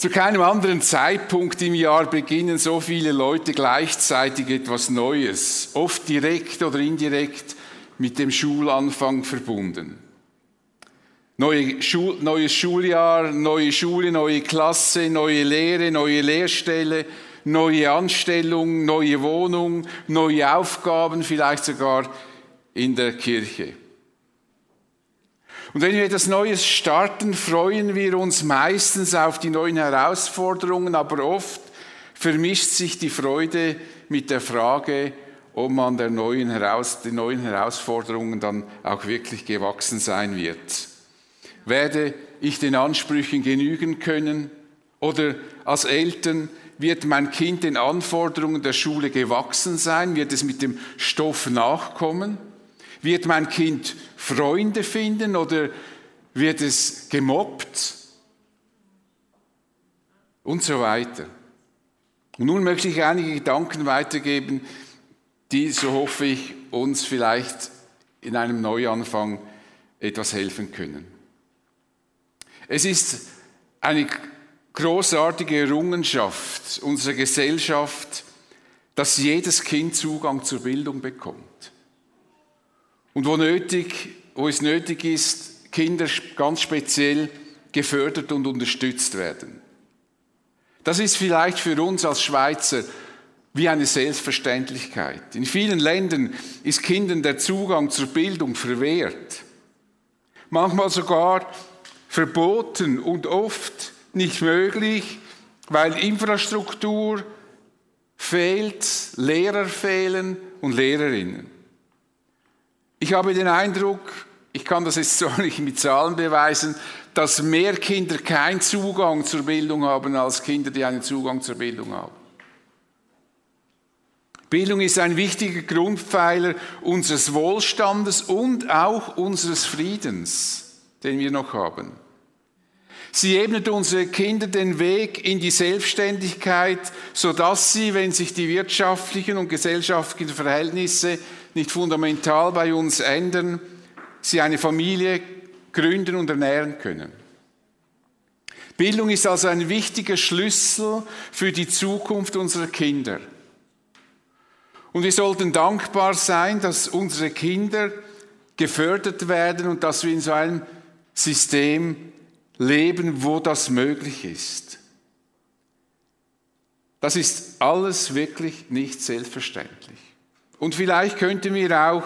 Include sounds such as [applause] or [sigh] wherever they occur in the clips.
Zu keinem anderen Zeitpunkt im Jahr beginnen so viele Leute gleichzeitig etwas Neues, oft direkt oder indirekt mit dem Schulanfang verbunden. Neue Schul neues Schuljahr, neue Schule, neue Klasse, neue Lehre, neue Lehrstelle, neue Anstellung, neue Wohnung, neue Aufgaben, vielleicht sogar in der Kirche. Und wenn wir etwas Neues starten, freuen wir uns meistens auf die neuen Herausforderungen, aber oft vermischt sich die Freude mit der Frage, ob man der neuen Heraus den neuen Herausforderungen dann auch wirklich gewachsen sein wird. Werde ich den Ansprüchen genügen können? Oder als Eltern wird mein Kind den Anforderungen der Schule gewachsen sein? Wird es mit dem Stoff nachkommen? Wird mein Kind Freunde finden oder wird es gemobbt? Und so weiter. Und nun möchte ich einige Gedanken weitergeben, die, so hoffe ich, uns vielleicht in einem Neuanfang etwas helfen können. Es ist eine großartige Errungenschaft unserer Gesellschaft, dass jedes Kind Zugang zur Bildung bekommt. Und wo nötig, wo es nötig ist, Kinder ganz speziell gefördert und unterstützt werden. Das ist vielleicht für uns als Schweizer wie eine Selbstverständlichkeit. In vielen Ländern ist Kindern der Zugang zur Bildung verwehrt. Manchmal sogar verboten und oft nicht möglich, weil Infrastruktur fehlt, Lehrer fehlen und Lehrerinnen. Ich habe den Eindruck, ich kann das jetzt [laughs] zwar nicht mit Zahlen beweisen, dass mehr Kinder keinen Zugang zur Bildung haben als Kinder, die einen Zugang zur Bildung haben. Bildung ist ein wichtiger Grundpfeiler unseres Wohlstandes und auch unseres Friedens, den wir noch haben. Sie ebnet unsere Kinder den Weg in die Selbstständigkeit, sodass sie, wenn sich die wirtschaftlichen und gesellschaftlichen Verhältnisse nicht fundamental bei uns ändern, sie eine Familie gründen und ernähren können. Bildung ist also ein wichtiger Schlüssel für die Zukunft unserer Kinder. Und wir sollten dankbar sein, dass unsere Kinder gefördert werden und dass wir in so einem System leben, wo das möglich ist. Das ist alles wirklich nicht selbstverständlich. Und vielleicht könnten wir auch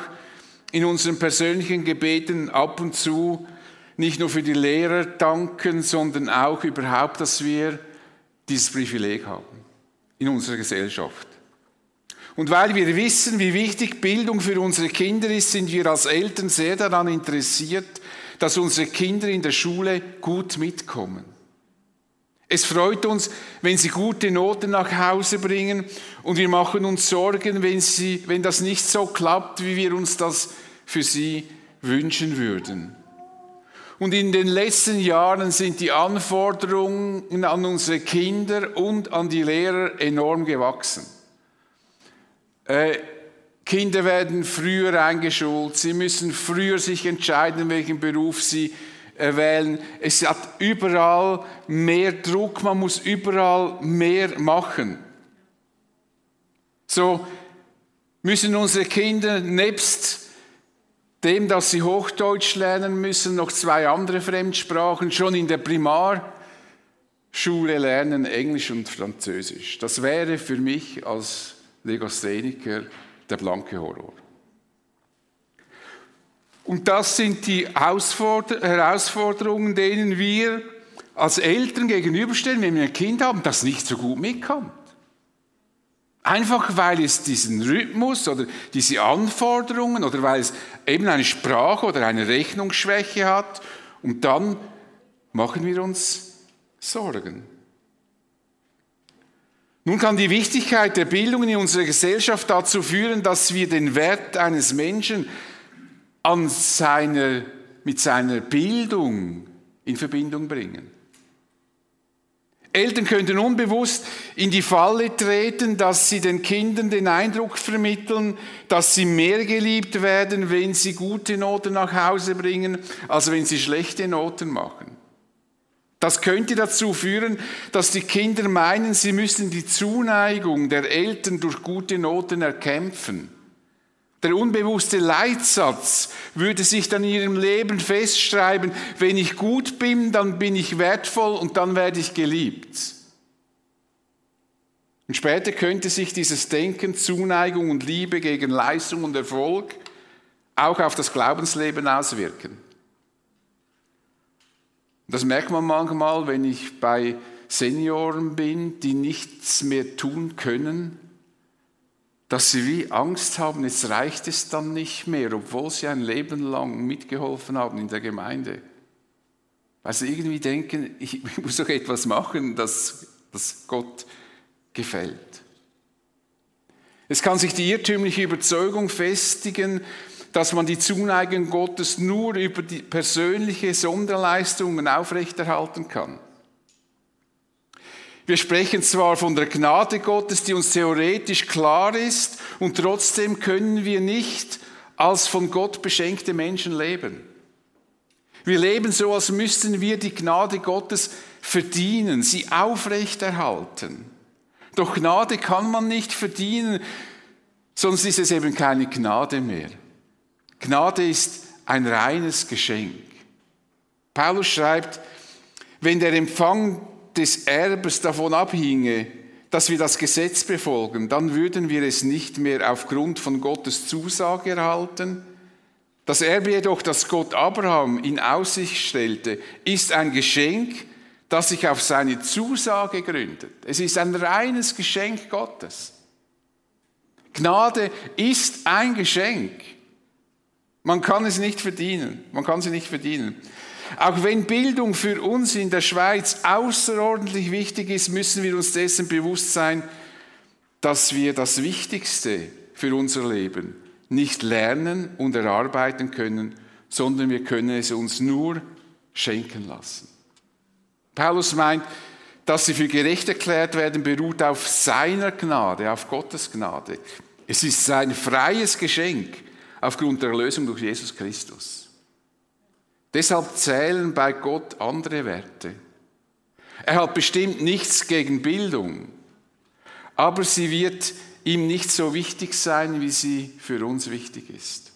in unseren persönlichen Gebeten ab und zu nicht nur für die Lehrer danken, sondern auch überhaupt, dass wir dieses Privileg haben in unserer Gesellschaft. Und weil wir wissen, wie wichtig Bildung für unsere Kinder ist, sind wir als Eltern sehr daran interessiert, dass unsere Kinder in der Schule gut mitkommen. Es freut uns, wenn sie gute Noten nach Hause bringen und wir machen uns Sorgen, wenn, sie, wenn das nicht so klappt, wie wir uns das für sie wünschen würden. Und in den letzten Jahren sind die Anforderungen an unsere Kinder und an die Lehrer enorm gewachsen. Äh, Kinder werden früher eingeschult, sie müssen früher sich entscheiden, welchen Beruf sie wählen. Es hat überall mehr Druck, man muss überall mehr machen. So müssen unsere Kinder nebst dem, dass sie Hochdeutsch lernen müssen, noch zwei andere Fremdsprachen schon in der Primarschule lernen, Englisch und Französisch. Das wäre für mich als Legastheniker der blanke Horror. Und das sind die Herausforderungen, denen wir als Eltern gegenüberstellen, wenn wir ein Kind haben, das nicht so gut mitkommt. Einfach weil es diesen Rhythmus oder diese Anforderungen oder weil es eben eine Sprache oder eine Rechnungsschwäche hat und dann machen wir uns Sorgen. Nun kann die Wichtigkeit der Bildung in unserer Gesellschaft dazu führen, dass wir den Wert eines Menschen an seiner, mit seiner Bildung in Verbindung bringen. Eltern könnten unbewusst in die Falle treten, dass sie den Kindern den Eindruck vermitteln, dass sie mehr geliebt werden, wenn sie gute Noten nach Hause bringen, als wenn sie schlechte Noten machen. Das könnte dazu führen, dass die Kinder meinen, sie müssten die Zuneigung der Eltern durch gute Noten erkämpfen. Der unbewusste Leitsatz würde sich dann in ihrem Leben festschreiben, wenn ich gut bin, dann bin ich wertvoll und dann werde ich geliebt. Und später könnte sich dieses Denken, Zuneigung und Liebe gegen Leistung und Erfolg auch auf das Glaubensleben auswirken. Das merkt man manchmal, wenn ich bei Senioren bin, die nichts mehr tun können, dass sie wie Angst haben, jetzt reicht es dann nicht mehr, obwohl sie ein Leben lang mitgeholfen haben in der Gemeinde. Weil sie irgendwie denken, [laughs] ich muss doch etwas machen, das, das Gott gefällt. Es kann sich die irrtümliche Überzeugung festigen, dass man die Zuneigung Gottes nur über die persönliche Sonderleistungen aufrechterhalten kann. Wir sprechen zwar von der Gnade Gottes, die uns theoretisch klar ist, und trotzdem können wir nicht als von Gott beschenkte Menschen leben. Wir leben so, als müssten wir die Gnade Gottes verdienen, sie aufrechterhalten. Doch Gnade kann man nicht verdienen, sonst ist es eben keine Gnade mehr. Gnade ist ein reines Geschenk. Paulus schreibt, wenn der Empfang des Erbes davon abhinge, dass wir das Gesetz befolgen, dann würden wir es nicht mehr aufgrund von Gottes Zusage erhalten. Das Erbe jedoch, das Gott Abraham in Aussicht stellte, ist ein Geschenk, das sich auf seine Zusage gründet. Es ist ein reines Geschenk Gottes. Gnade ist ein Geschenk. Man kann es nicht verdienen. Man kann sie nicht verdienen. Auch wenn Bildung für uns in der Schweiz außerordentlich wichtig ist, müssen wir uns dessen bewusst sein, dass wir das Wichtigste für unser Leben nicht lernen und erarbeiten können, sondern wir können es uns nur schenken lassen. Paulus meint, dass sie für gerecht erklärt werden, beruht auf seiner Gnade, auf Gottes Gnade. Es ist sein freies Geschenk aufgrund der Erlösung durch Jesus Christus. Deshalb zählen bei Gott andere Werte. Er hat bestimmt nichts gegen Bildung, aber sie wird ihm nicht so wichtig sein, wie sie für uns wichtig ist.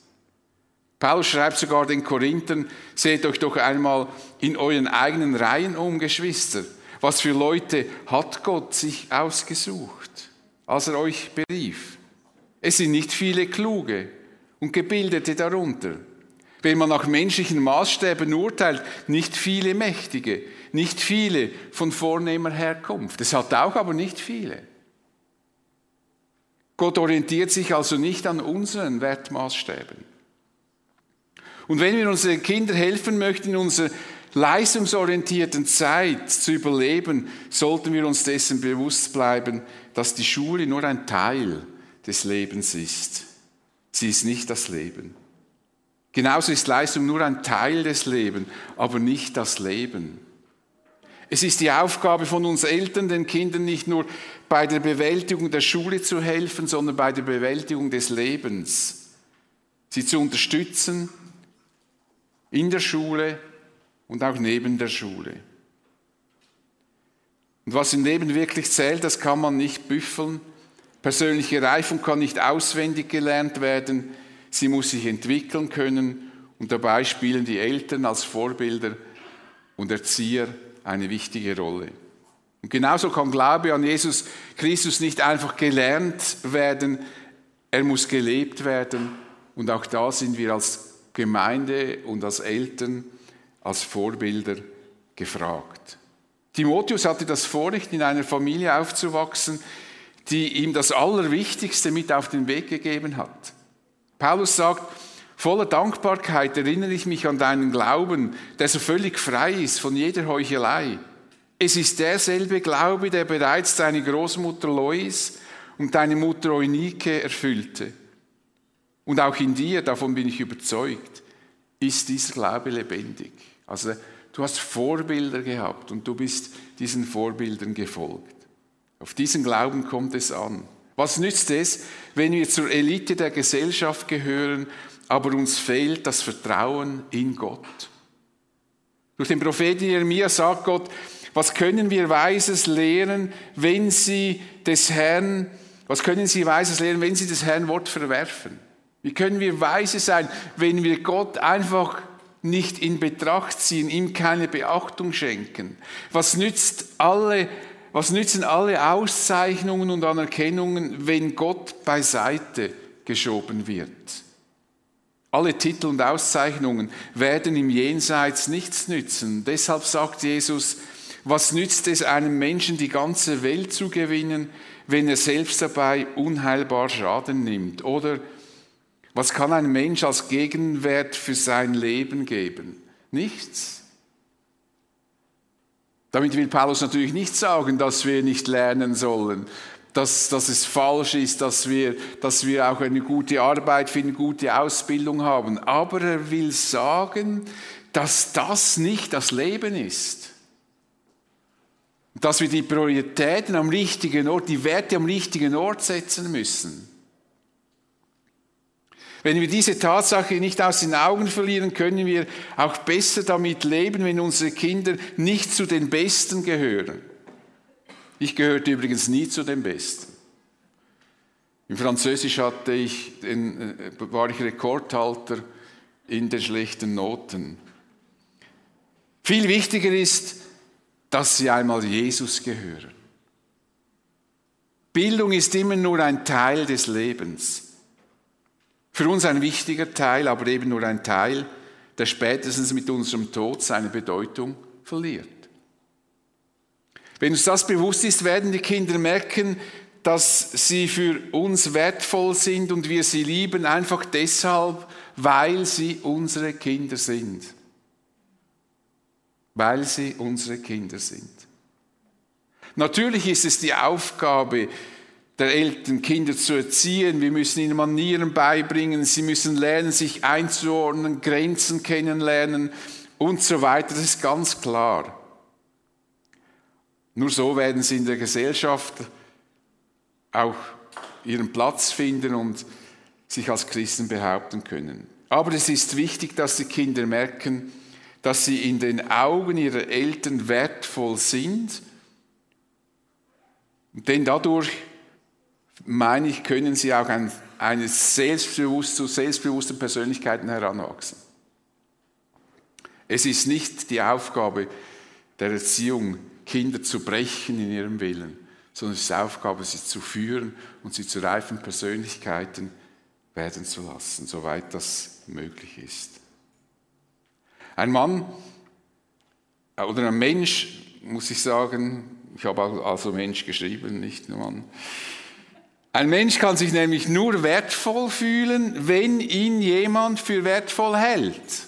Paulus schreibt sogar den Korinthern, seht euch doch einmal in euren eigenen Reihen um, Geschwister. Was für Leute hat Gott sich ausgesucht, als er euch berief? Es sind nicht viele Kluge, und Gebildete darunter. Wenn man nach menschlichen Maßstäben urteilt, nicht viele Mächtige, nicht viele von vornehmer Herkunft. Es hat auch aber nicht viele. Gott orientiert sich also nicht an unseren Wertmaßstäben. Und wenn wir unseren Kindern helfen möchten, in unserer leistungsorientierten Zeit zu überleben, sollten wir uns dessen bewusst bleiben, dass die Schule nur ein Teil des Lebens ist. Sie ist nicht das Leben. Genauso ist Leistung nur ein Teil des Lebens, aber nicht das Leben. Es ist die Aufgabe von uns Eltern, den Kindern nicht nur bei der Bewältigung der Schule zu helfen, sondern bei der Bewältigung des Lebens. Sie zu unterstützen in der Schule und auch neben der Schule. Und was im Leben wirklich zählt, das kann man nicht büffeln, Persönliche Reifung kann nicht auswendig gelernt werden, sie muss sich entwickeln können. Und dabei spielen die Eltern als Vorbilder und Erzieher eine wichtige Rolle. Und genauso kann Glaube an Jesus Christus nicht einfach gelernt werden, er muss gelebt werden. Und auch da sind wir als Gemeinde und als Eltern, als Vorbilder gefragt. Timotheus hatte das Vorrecht, in einer Familie aufzuwachsen, die ihm das Allerwichtigste mit auf den Weg gegeben hat. Paulus sagt, voller Dankbarkeit erinnere ich mich an deinen Glauben, der so völlig frei ist von jeder Heuchelei. Es ist derselbe Glaube, der bereits deine Großmutter Lois und deine Mutter Eunike erfüllte. Und auch in dir, davon bin ich überzeugt, ist dieser Glaube lebendig. Also du hast Vorbilder gehabt und du bist diesen Vorbildern gefolgt. Auf diesen Glauben kommt es an. Was nützt es, wenn wir zur Elite der Gesellschaft gehören, aber uns fehlt das Vertrauen in Gott? Durch den Propheten Jeremia sagt Gott, was können wir Weises lehren, wenn sie des Herrn, was können sie Weises lehren, wenn sie des Herrn Wort verwerfen? Wie können wir weise sein, wenn wir Gott einfach nicht in Betracht ziehen, ihm keine Beachtung schenken? Was nützt alle, was nützen alle Auszeichnungen und Anerkennungen, wenn Gott beiseite geschoben wird? Alle Titel und Auszeichnungen werden im Jenseits nichts nützen. Deshalb sagt Jesus, was nützt es einem Menschen, die ganze Welt zu gewinnen, wenn er selbst dabei unheilbar Schaden nimmt? Oder was kann ein Mensch als Gegenwert für sein Leben geben? Nichts. Damit will Paulus natürlich nicht sagen, dass wir nicht lernen sollen, dass, dass es falsch ist, dass wir, dass wir auch eine gute Arbeit finden, gute Ausbildung haben. Aber er will sagen, dass das nicht das Leben ist. Dass wir die Prioritäten am richtigen Ort, die Werte am richtigen Ort setzen müssen. Wenn wir diese Tatsache nicht aus den Augen verlieren, können wir auch besser damit leben, wenn unsere Kinder nicht zu den Besten gehören. Ich gehörte übrigens nie zu den Besten. Im Französisch hatte ich, äh, war ich Rekordhalter in den schlechten Noten. Viel wichtiger ist, dass sie einmal Jesus gehören. Bildung ist immer nur ein Teil des Lebens. Für uns ein wichtiger Teil, aber eben nur ein Teil, der spätestens mit unserem Tod seine Bedeutung verliert. Wenn uns das bewusst ist, werden die Kinder merken, dass sie für uns wertvoll sind und wir sie lieben, einfach deshalb, weil sie unsere Kinder sind. Weil sie unsere Kinder sind. Natürlich ist es die Aufgabe der Eltern, Kinder zu erziehen. Wir müssen ihnen Manieren beibringen. Sie müssen lernen, sich einzuordnen, Grenzen kennenlernen und so weiter. Das ist ganz klar. Nur so werden sie in der Gesellschaft auch ihren Platz finden und sich als Christen behaupten können. Aber es ist wichtig, dass die Kinder merken, dass sie in den Augen ihrer Eltern wertvoll sind. Denn dadurch meine ich, können sie auch ein, eine selbstbewusst, zu selbstbewussten Persönlichkeiten heranwachsen. Es ist nicht die Aufgabe der Erziehung, Kinder zu brechen in ihrem Willen, sondern es ist die Aufgabe, sie zu führen und sie zu reifen Persönlichkeiten werden zu lassen, soweit das möglich ist. Ein Mann oder ein Mensch, muss ich sagen, ich habe also Mensch geschrieben, nicht nur Mann, ein Mensch kann sich nämlich nur wertvoll fühlen, wenn ihn jemand für wertvoll hält.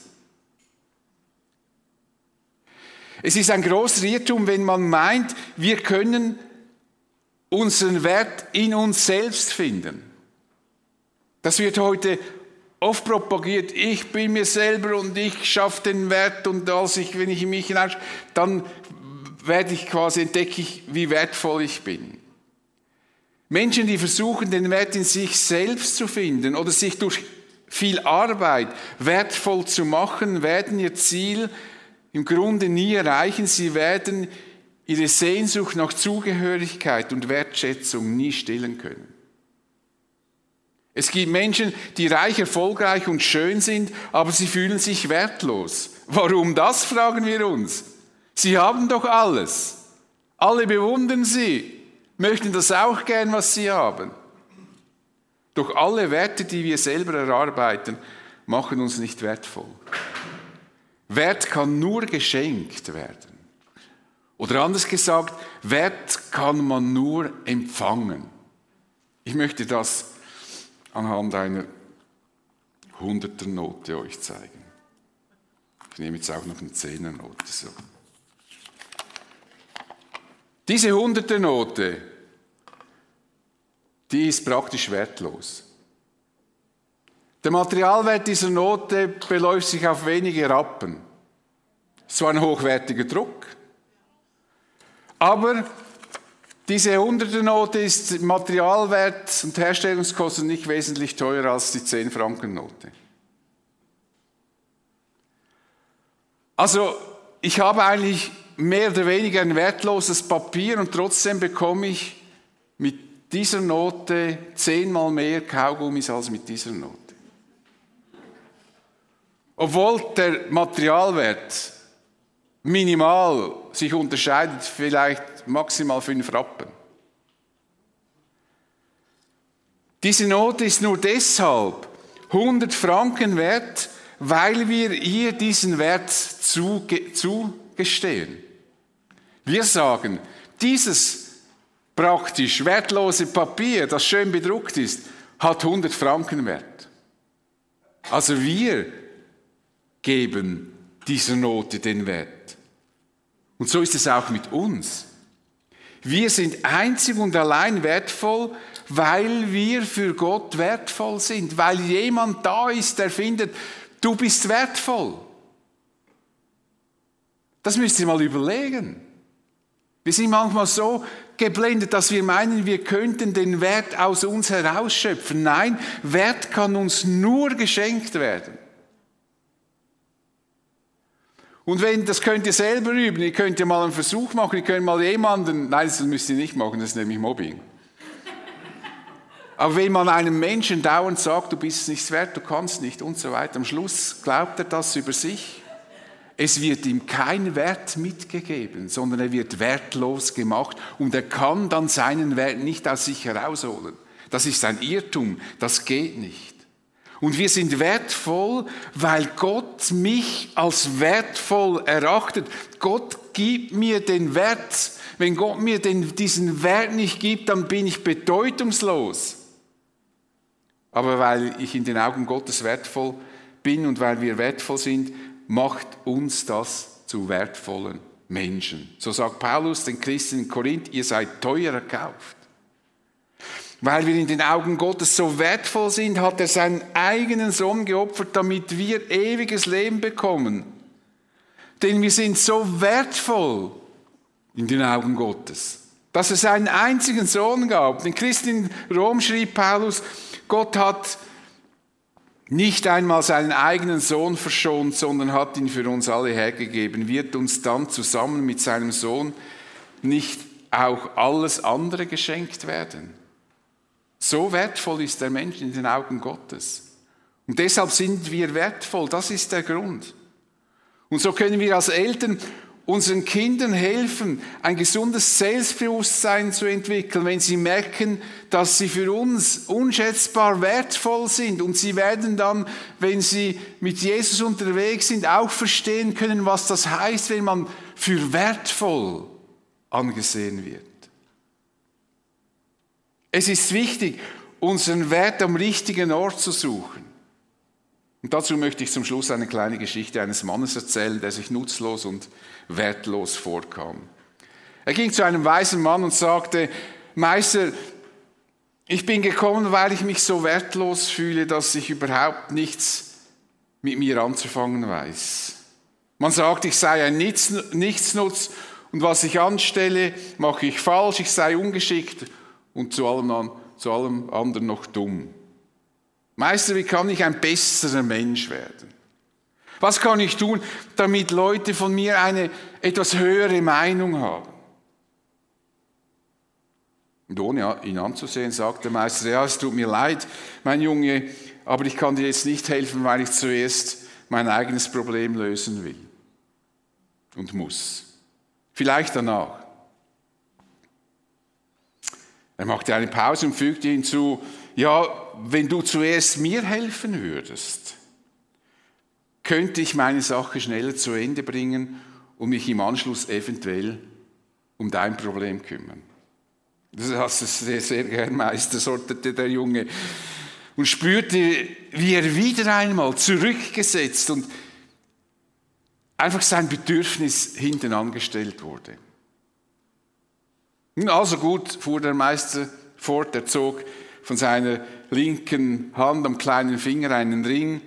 Es ist ein großes Irrtum, wenn man meint, wir können unseren Wert in uns selbst finden. Das wird heute oft propagiert, ich bin mir selber und ich schaffe den Wert und als ich, wenn ich mich hineinschaue, dann werde ich quasi, entdecke ich, wie wertvoll ich bin. Menschen, die versuchen, den Wert in sich selbst zu finden oder sich durch viel Arbeit wertvoll zu machen, werden ihr Ziel im Grunde nie erreichen. Sie werden ihre Sehnsucht nach Zugehörigkeit und Wertschätzung nie stillen können. Es gibt Menschen, die reich, erfolgreich und schön sind, aber sie fühlen sich wertlos. Warum das, fragen wir uns. Sie haben doch alles. Alle bewundern sie möchten das auch gern, was sie haben. Doch alle Werte, die wir selber erarbeiten, machen uns nicht wertvoll. Wert kann nur geschenkt werden. Oder anders gesagt, Wert kann man nur empfangen. Ich möchte das anhand einer Hunderter-Note euch zeigen. Ich nehme jetzt auch noch eine Zehner-Note. So. Diese Hunderter-Note die ist praktisch wertlos. Der Materialwert dieser Note beläuft sich auf wenige Rappen. So ein hochwertiger Druck. Aber diese 100er Note ist Materialwert und Herstellungskosten nicht wesentlich teurer als die 10 Franken Note. Also ich habe eigentlich mehr oder weniger ein wertloses Papier und trotzdem bekomme ich mit dieser Note zehnmal mehr Kaugummis als mit dieser Note. Obwohl der Materialwert minimal sich unterscheidet, vielleicht maximal fünf Rappen. Diese Note ist nur deshalb 100 Franken wert, weil wir ihr diesen Wert zugestehen. Wir sagen, dieses praktisch wertlose Papier, das schön bedruckt ist, hat 100 Franken wert. Also wir geben dieser Note den Wert. Und so ist es auch mit uns. Wir sind einzig und allein wertvoll, weil wir für Gott wertvoll sind, weil jemand da ist, der findet, du bist wertvoll. Das müsst ihr mal überlegen. Wir sind manchmal so geblendet, dass wir meinen, wir könnten den Wert aus uns herausschöpfen. Nein, Wert kann uns nur geschenkt werden. Und wenn, das könnt ihr selber üben, ihr könnt ja mal einen Versuch machen, ihr könnt mal jemanden, nein, das müsst ihr nicht machen, das ist nämlich Mobbing. Aber wenn man einem Menschen dauernd sagt, du bist nichts wert, du kannst nicht und so weiter, am Schluss glaubt er das über sich. Es wird ihm kein Wert mitgegeben, sondern er wird wertlos gemacht und er kann dann seinen Wert nicht aus sich herausholen. Das ist ein Irrtum, das geht nicht. Und wir sind wertvoll, weil Gott mich als wertvoll erachtet. Gott gibt mir den Wert. Wenn Gott mir den, diesen Wert nicht gibt, dann bin ich bedeutungslos. Aber weil ich in den Augen Gottes wertvoll bin und weil wir wertvoll sind, macht uns das zu wertvollen Menschen. So sagt Paulus den Christen in Korinth, ihr seid teuer erkauft. Weil wir in den Augen Gottes so wertvoll sind, hat er seinen eigenen Sohn geopfert, damit wir ewiges Leben bekommen. Denn wir sind so wertvoll in den Augen Gottes, dass es einen einzigen Sohn gab. Den Christen in Rom schrieb Paulus, Gott hat nicht einmal seinen eigenen Sohn verschont, sondern hat ihn für uns alle hergegeben, wird uns dann zusammen mit seinem Sohn nicht auch alles andere geschenkt werden. So wertvoll ist der Mensch in den Augen Gottes. Und deshalb sind wir wertvoll, das ist der Grund. Und so können wir als Eltern unseren Kindern helfen, ein gesundes Selbstbewusstsein zu entwickeln, wenn sie merken, dass sie für uns unschätzbar wertvoll sind. Und sie werden dann, wenn sie mit Jesus unterwegs sind, auch verstehen können, was das heißt, wenn man für wertvoll angesehen wird. Es ist wichtig, unseren Wert am richtigen Ort zu suchen. Und dazu möchte ich zum Schluss eine kleine Geschichte eines Mannes erzählen, der sich nutzlos und wertlos vorkam. Er ging zu einem weisen Mann und sagte, Meister, ich bin gekommen, weil ich mich so wertlos fühle, dass ich überhaupt nichts mit mir anzufangen weiß. Man sagt, ich sei ein Nichtsnutz und was ich anstelle, mache ich falsch, ich sei ungeschickt und zu allem, zu allem anderen noch dumm. Meister, wie kann ich ein besserer Mensch werden? Was kann ich tun, damit Leute von mir eine etwas höhere Meinung haben? Und ohne ihn anzusehen, sagt der Meister, ja, es tut mir leid, mein Junge, aber ich kann dir jetzt nicht helfen, weil ich zuerst mein eigenes Problem lösen will und muss. Vielleicht danach. Er machte eine Pause und fügte hinzu, ja, wenn du zuerst mir helfen würdest, könnte ich meine Sache schneller zu Ende bringen und mich im Anschluss eventuell um dein Problem kümmern. Das hast du sehr, sehr gern, Meister, sortete der Junge und spürte, wie er wieder einmal zurückgesetzt und einfach sein Bedürfnis hinten angestellt wurde. Also gut, fuhr der Meister fort, er zog von seiner linken Hand am kleinen Finger einen Ring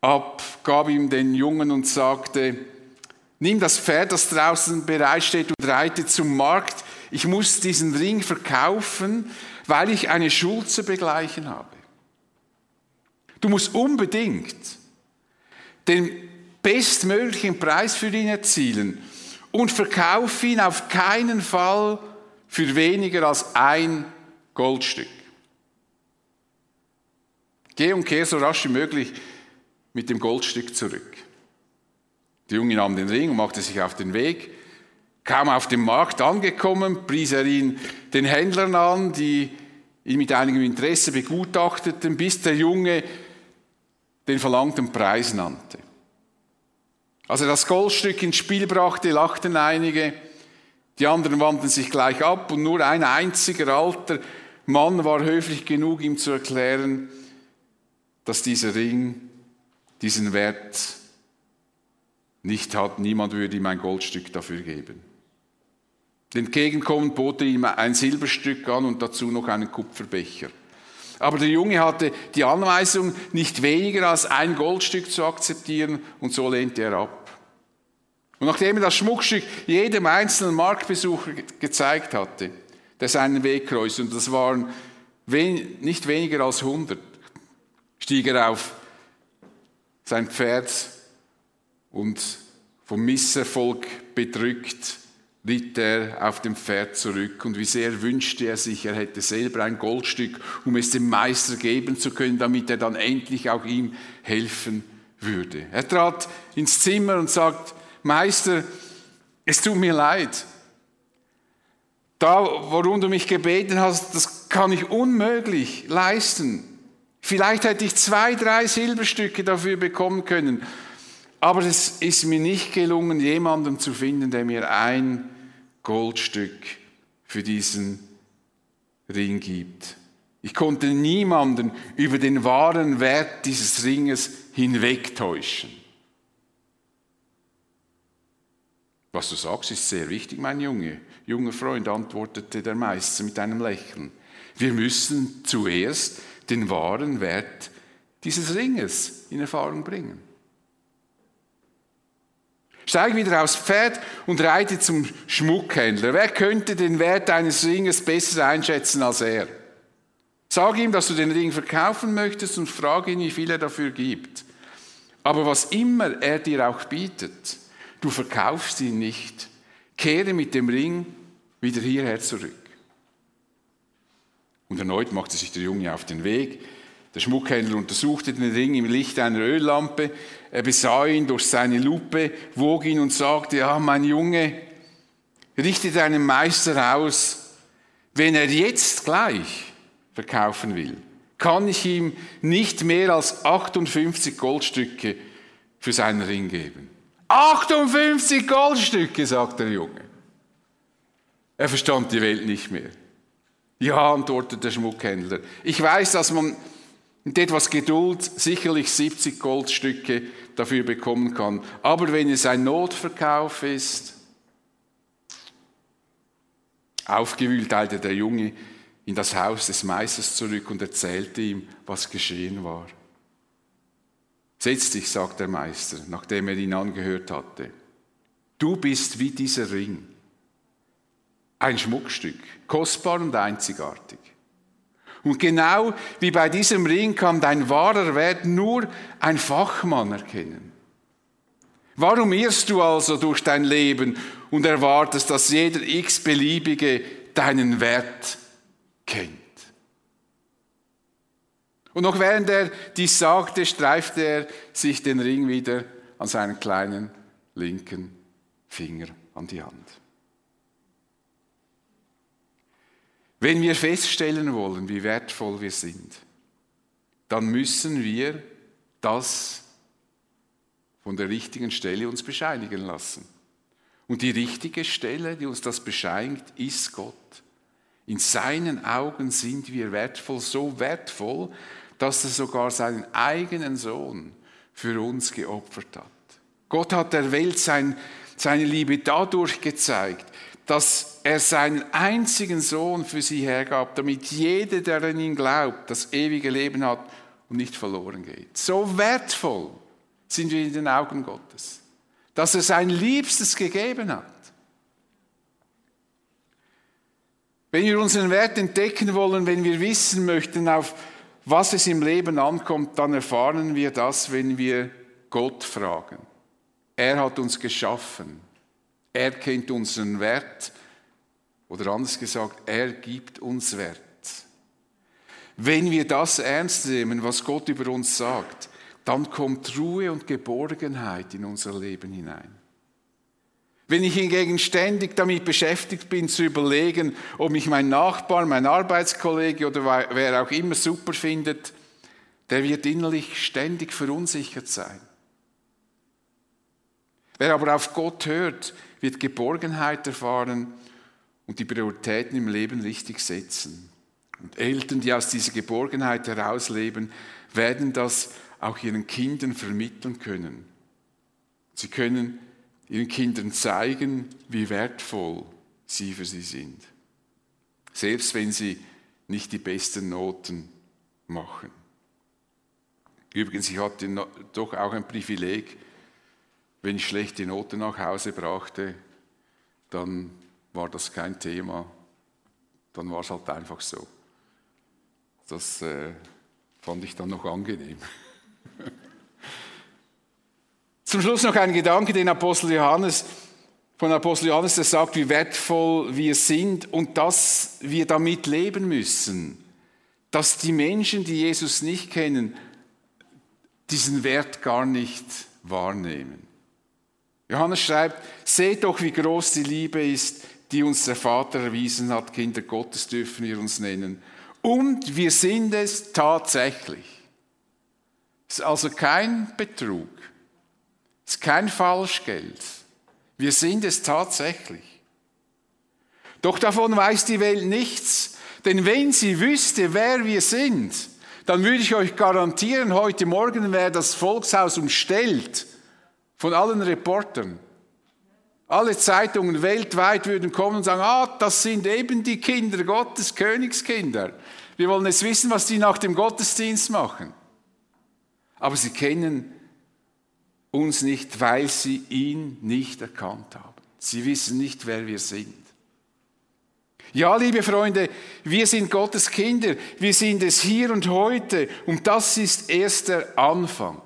ab, gab ihm den Jungen und sagte, nimm das Pferd, das draußen bereitsteht und reite zum Markt. Ich muss diesen Ring verkaufen, weil ich eine Schuld zu begleichen habe. Du musst unbedingt den bestmöglichen Preis für ihn erzielen und verkauf ihn auf keinen Fall für weniger als ein Goldstück. Geh und kehr so rasch wie möglich mit dem Goldstück zurück. Der Junge nahm den Ring und machte sich auf den Weg. Kaum auf dem Markt angekommen, pries er ihn den Händlern an, die ihn mit einigem Interesse begutachteten, bis der Junge den verlangten Preis nannte. Als er das Goldstück ins Spiel brachte, lachten einige, die anderen wandten sich gleich ab und nur ein einziger alter Mann war höflich genug, ihm zu erklären, dass dieser Ring diesen Wert nicht hat. Niemand würde ihm ein Goldstück dafür geben. Entgegenkommend bot er ihm ein Silberstück an und dazu noch einen Kupferbecher. Aber der Junge hatte die Anweisung, nicht weniger als ein Goldstück zu akzeptieren und so lehnte er ab. Und nachdem er das Schmuckstück jedem einzelnen Marktbesucher gezeigt hatte, der seinen Weg kreuzte, und das waren nicht weniger als 100, stieg er auf sein Pferd und vom Misserfolg bedrückt ritt er auf dem Pferd zurück und wie sehr wünschte er sich, er hätte selber ein Goldstück, um es dem Meister geben zu können, damit er dann endlich auch ihm helfen würde. Er trat ins Zimmer und sagt, Meister, es tut mir leid. Da, worum du mich gebeten hast, das kann ich unmöglich leisten. Vielleicht hätte ich zwei, drei Silberstücke dafür bekommen können. Aber es ist mir nicht gelungen, jemanden zu finden, der mir ein Goldstück für diesen Ring gibt. Ich konnte niemanden über den wahren Wert dieses Ringes hinwegtäuschen. Was du sagst, ist sehr wichtig, mein Junge. Junger Freund, antwortete der Meister mit einem Lächeln. Wir müssen zuerst den wahren Wert dieses Ringes in Erfahrung bringen. Steig wieder aufs Pferd und reite zum Schmuckhändler. Wer könnte den Wert eines Ringes besser einschätzen als er? Sag ihm, dass du den Ring verkaufen möchtest und frage ihn, wie viel er dafür gibt. Aber was immer er dir auch bietet, du verkaufst ihn nicht. Kehre mit dem Ring wieder hierher zurück. Und erneut machte sich der Junge auf den Weg. Der Schmuckhändler untersuchte den Ring im Licht einer Öllampe. Er besah ihn durch seine Lupe, wog ihn und sagte, ja, mein Junge, richte deinem Meister aus, wenn er jetzt gleich verkaufen will, kann ich ihm nicht mehr als 58 Goldstücke für seinen Ring geben. 58 Goldstücke, sagt der Junge. Er verstand die Welt nicht mehr. Ja, antwortete der Schmuckhändler. Ich weiß, dass man mit etwas Geduld sicherlich 70 Goldstücke dafür bekommen kann. Aber wenn es ein Notverkauf ist, aufgewühlt eilte der Junge in das Haus des Meisters zurück und erzählte ihm, was geschehen war. Setz dich, sagt der Meister, nachdem er ihn angehört hatte. Du bist wie dieser Ring. Ein Schmuckstück, kostbar und einzigartig. Und genau wie bei diesem Ring kann dein wahrer Wert nur ein Fachmann erkennen. Warum irrst du also durch dein Leben und erwartest, dass jeder x-beliebige deinen Wert kennt? Und noch während er dies sagte, streifte er sich den Ring wieder an seinen kleinen linken Finger an die Hand. Wenn wir feststellen wollen, wie wertvoll wir sind, dann müssen wir das von der richtigen Stelle uns bescheinigen lassen. Und die richtige Stelle, die uns das bescheinigt, ist Gott. In seinen Augen sind wir wertvoll, so wertvoll, dass er sogar seinen eigenen Sohn für uns geopfert hat. Gott hat der Welt sein, seine Liebe dadurch gezeigt, dass er seinen einzigen Sohn für sie hergab, damit jeder, der an ihn glaubt, das ewige Leben hat und nicht verloren geht. So wertvoll sind wir in den Augen Gottes, dass er sein Liebstes gegeben hat. Wenn wir unseren Wert entdecken wollen, wenn wir wissen möchten, auf was es im Leben ankommt, dann erfahren wir das, wenn wir Gott fragen. Er hat uns geschaffen. Er kennt unseren Wert. Oder anders gesagt, er gibt uns Wert. Wenn wir das ernst nehmen, was Gott über uns sagt, dann kommt Ruhe und Geborgenheit in unser Leben hinein. Wenn ich hingegen ständig damit beschäftigt bin zu überlegen, ob mich mein Nachbar, mein Arbeitskollege oder wer auch immer super findet, der wird innerlich ständig verunsichert sein. Wer aber auf Gott hört, wird Geborgenheit erfahren und die Prioritäten im Leben richtig setzen. Und Eltern, die aus dieser Geborgenheit herausleben, werden das auch ihren Kindern vermitteln können. Sie können ihren Kindern zeigen, wie wertvoll sie für sie sind. Selbst wenn sie nicht die besten Noten machen. Übrigens, ich hatte doch auch ein Privileg, wenn ich schlechte Noten nach Hause brachte, dann war das kein Thema. Dann war es halt einfach so. Das äh, fand ich dann noch angenehm. [laughs] Zum Schluss noch ein Gedanke, den Apostel Johannes, von Apostel Johannes, der sagt, wie wertvoll wir sind und dass wir damit leben müssen. Dass die Menschen, die Jesus nicht kennen, diesen Wert gar nicht wahrnehmen. Johannes schreibt, seht doch, wie groß die Liebe ist, die uns der Vater erwiesen hat. Kinder Gottes dürfen wir uns nennen. Und wir sind es tatsächlich. Es ist also kein Betrug. Es ist kein Falschgeld. Wir sind es tatsächlich. Doch davon weiß die Welt nichts, denn wenn sie wüsste, wer wir sind, dann würde ich euch garantieren, heute Morgen wäre das Volkshaus umstellt von allen Reportern. Alle Zeitungen weltweit würden kommen und sagen, ah, das sind eben die Kinder Gottes, Königskinder. Wir wollen jetzt wissen, was die nach dem Gottesdienst machen. Aber sie kennen uns nicht, weil sie ihn nicht erkannt haben. Sie wissen nicht, wer wir sind. Ja, liebe Freunde, wir sind Gottes Kinder. Wir sind es hier und heute. Und das ist erst der Anfang.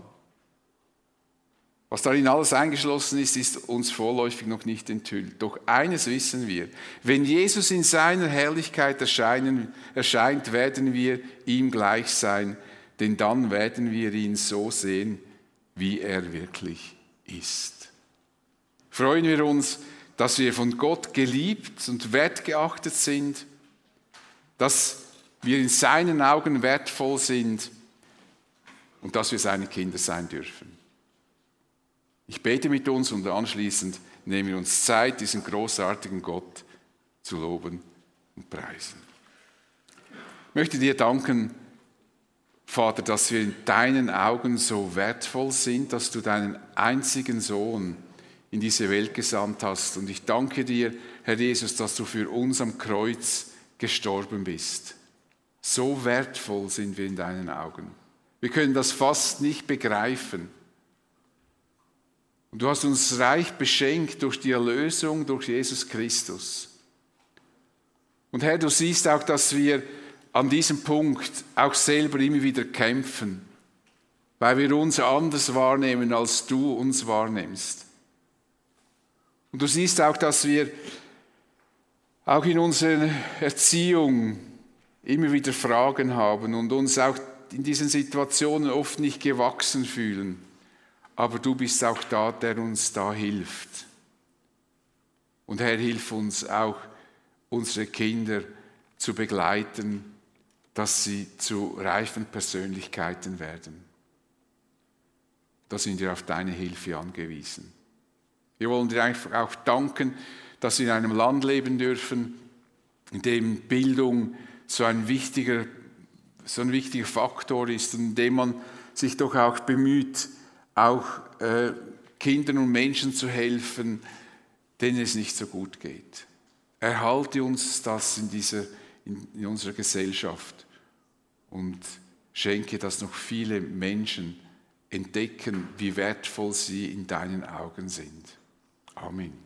Was darin alles eingeschlossen ist, ist uns vorläufig noch nicht enthüllt. Doch eines wissen wir. Wenn Jesus in seiner Herrlichkeit erscheint, werden wir ihm gleich sein. Denn dann werden wir ihn so sehen, wie er wirklich ist. Freuen wir uns, dass wir von Gott geliebt und wertgeachtet sind, dass wir in seinen Augen wertvoll sind und dass wir seine Kinder sein dürfen. Ich bete mit uns und anschließend nehmen wir uns Zeit, diesen großartigen Gott zu loben und preisen. Ich möchte dir danken, Vater, dass wir in deinen Augen so wertvoll sind, dass du deinen einzigen Sohn in diese Welt gesandt hast. Und ich danke dir, Herr Jesus, dass du für uns am Kreuz gestorben bist. So wertvoll sind wir in deinen Augen. Wir können das fast nicht begreifen. Und du hast uns reich beschenkt durch die Erlösung, durch Jesus Christus. Und Herr, du siehst auch, dass wir an diesem Punkt auch selber immer wieder kämpfen, weil wir uns anders wahrnehmen, als du uns wahrnimmst. Und du siehst auch, dass wir auch in unserer Erziehung immer wieder Fragen haben und uns auch in diesen Situationen oft nicht gewachsen fühlen. Aber du bist auch da, der uns da hilft. Und Herr, hilf uns auch, unsere Kinder zu begleiten dass sie zu reifen Persönlichkeiten werden. Da sind wir auf deine Hilfe angewiesen. Wir wollen dir einfach auch danken, dass wir in einem Land leben dürfen, in dem Bildung so ein wichtiger, so ein wichtiger Faktor ist und in dem man sich doch auch bemüht, auch äh, Kindern und Menschen zu helfen, denen es nicht so gut geht. Erhalte uns das in, dieser, in, in unserer Gesellschaft und schenke, dass noch viele Menschen entdecken, wie wertvoll sie in deinen Augen sind. Amen.